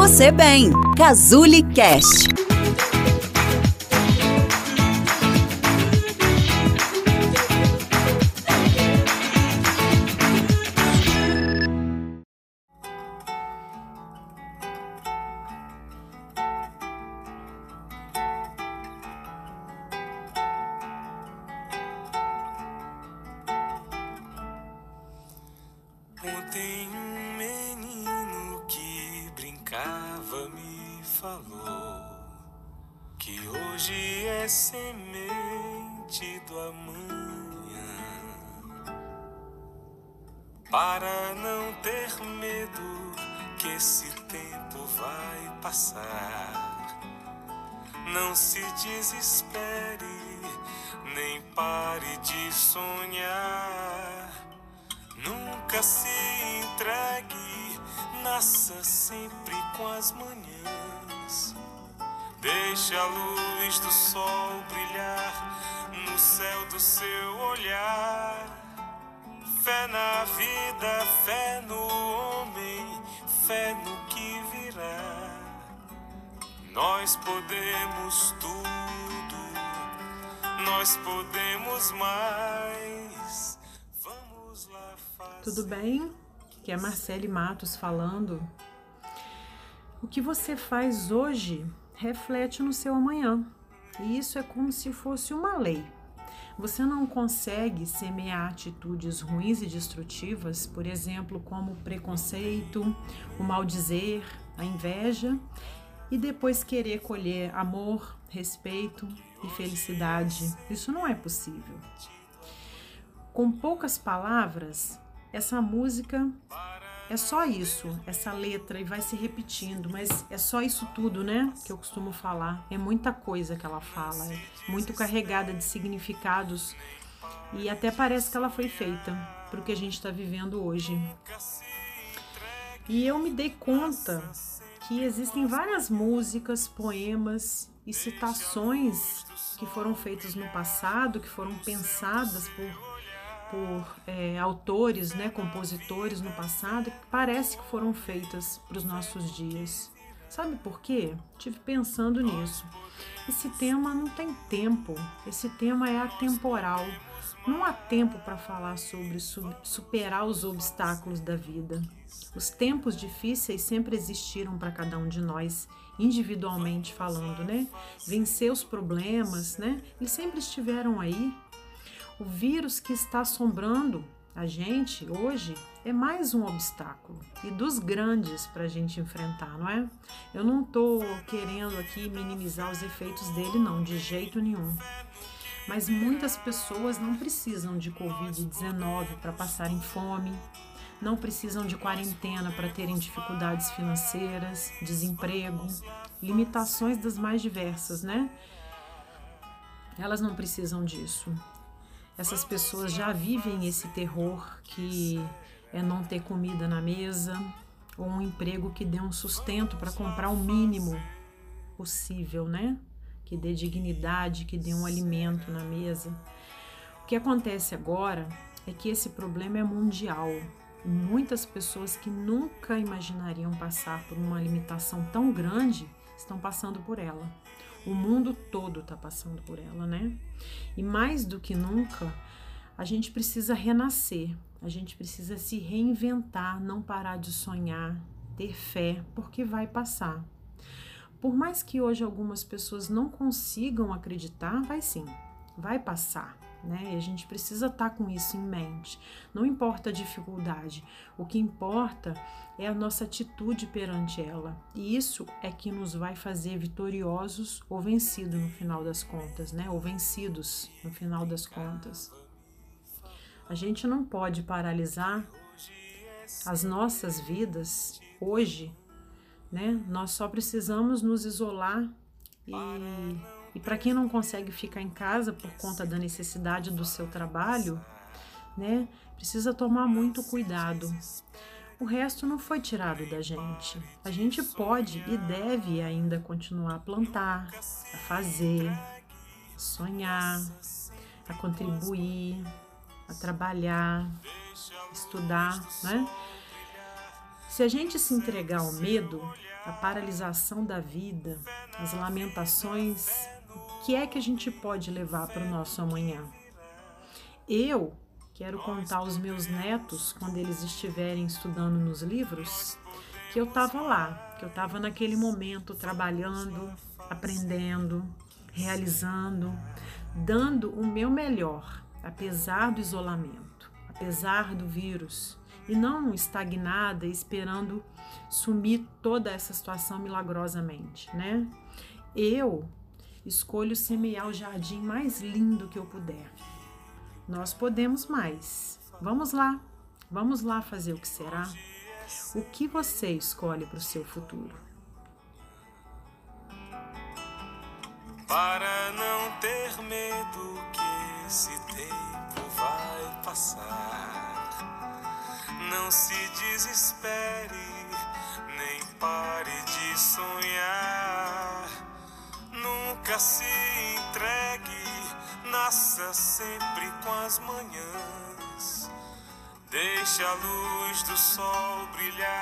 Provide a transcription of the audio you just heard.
você bem. Cazuli Cast. Ontem hoje é semente do amanhã. Para não ter medo que esse tempo vai passar. Não se desespere, nem pare de sonhar. Nunca se entregue, nasça sempre com as manhãs. Deixe a luz do sol brilhar no céu do seu olhar. Fé na vida, fé no homem, fé no que virá. Nós podemos tudo, nós podemos mais. Vamos lá fazer. Tudo bem? Que é Marcele Matos falando. O que você faz hoje reflete no seu amanhã. E isso é como se fosse uma lei. Você não consegue semear atitudes ruins e destrutivas, por exemplo, como o preconceito, o maldizer, a inveja, e depois querer colher amor, respeito e felicidade. Isso não é possível. Com poucas palavras, essa música é só isso, essa letra, e vai se repetindo, mas é só isso tudo, né? Que eu costumo falar. É muita coisa que ela fala, é muito carregada de significados e até parece que ela foi feita para o que a gente está vivendo hoje. E eu me dei conta que existem várias músicas, poemas e citações que foram feitas no passado, que foram pensadas por por é, autores, né, compositores no passado, que parece que foram feitas para os nossos dias. Sabe por quê? Tive pensando nisso. Esse tema não tem tempo, esse tema é atemporal. Não há tempo para falar sobre su superar os obstáculos da vida. Os tempos difíceis sempre existiram para cada um de nós, individualmente falando, né? Vencer os problemas, né? Eles sempre estiveram aí, o vírus que está assombrando a gente hoje é mais um obstáculo e dos grandes para a gente enfrentar, não é? Eu não estou querendo aqui minimizar os efeitos dele, não, de jeito nenhum. Mas muitas pessoas não precisam de Covid-19 para passarem fome, não precisam de quarentena para terem dificuldades financeiras, desemprego, limitações das mais diversas, né? Elas não precisam disso. Essas pessoas já vivem esse terror que é não ter comida na mesa ou um emprego que dê um sustento para comprar o mínimo possível, né? Que dê dignidade, que dê um alimento na mesa. O que acontece agora é que esse problema é mundial. Muitas pessoas que nunca imaginariam passar por uma limitação tão grande estão passando por ela. O mundo todo está passando por ela, né? E mais do que nunca, a gente precisa renascer, a gente precisa se reinventar, não parar de sonhar, ter fé, porque vai passar. Por mais que hoje algumas pessoas não consigam acreditar, vai sim, vai passar. Né? E a gente precisa estar tá com isso em mente. Não importa a dificuldade, o que importa é a nossa atitude perante ela. E isso é que nos vai fazer vitoriosos ou vencidos no final das contas, né? Ou vencidos no final das contas. A gente não pode paralisar as nossas vidas hoje, né? Nós só precisamos nos isolar e e para quem não consegue ficar em casa por conta da necessidade do seu trabalho, né, precisa tomar muito cuidado. O resto não foi tirado da gente. A gente pode e deve ainda continuar a plantar, a fazer, a sonhar, a contribuir, a trabalhar, estudar, né? Se a gente se entregar ao medo, à paralisação da vida, às lamentações, que é que a gente pode levar para o nosso amanhã? Eu quero contar aos meus netos, quando eles estiverem estudando nos livros, que eu estava lá, que eu estava naquele momento trabalhando, aprendendo, realizando, dando o meu melhor, apesar do isolamento, apesar do vírus, e não estagnada esperando sumir toda essa situação milagrosamente, né? Eu escolho semear o jardim mais lindo que eu puder. Nós podemos mais. Vamos lá, vamos lá fazer o que será. O que você escolhe para o seu futuro? Para não ter medo que esse tempo vai passar. Não se desespere, nem pare de Nunca se entregue, nasça sempre com as manhãs. Deixa a luz do sol brilhar.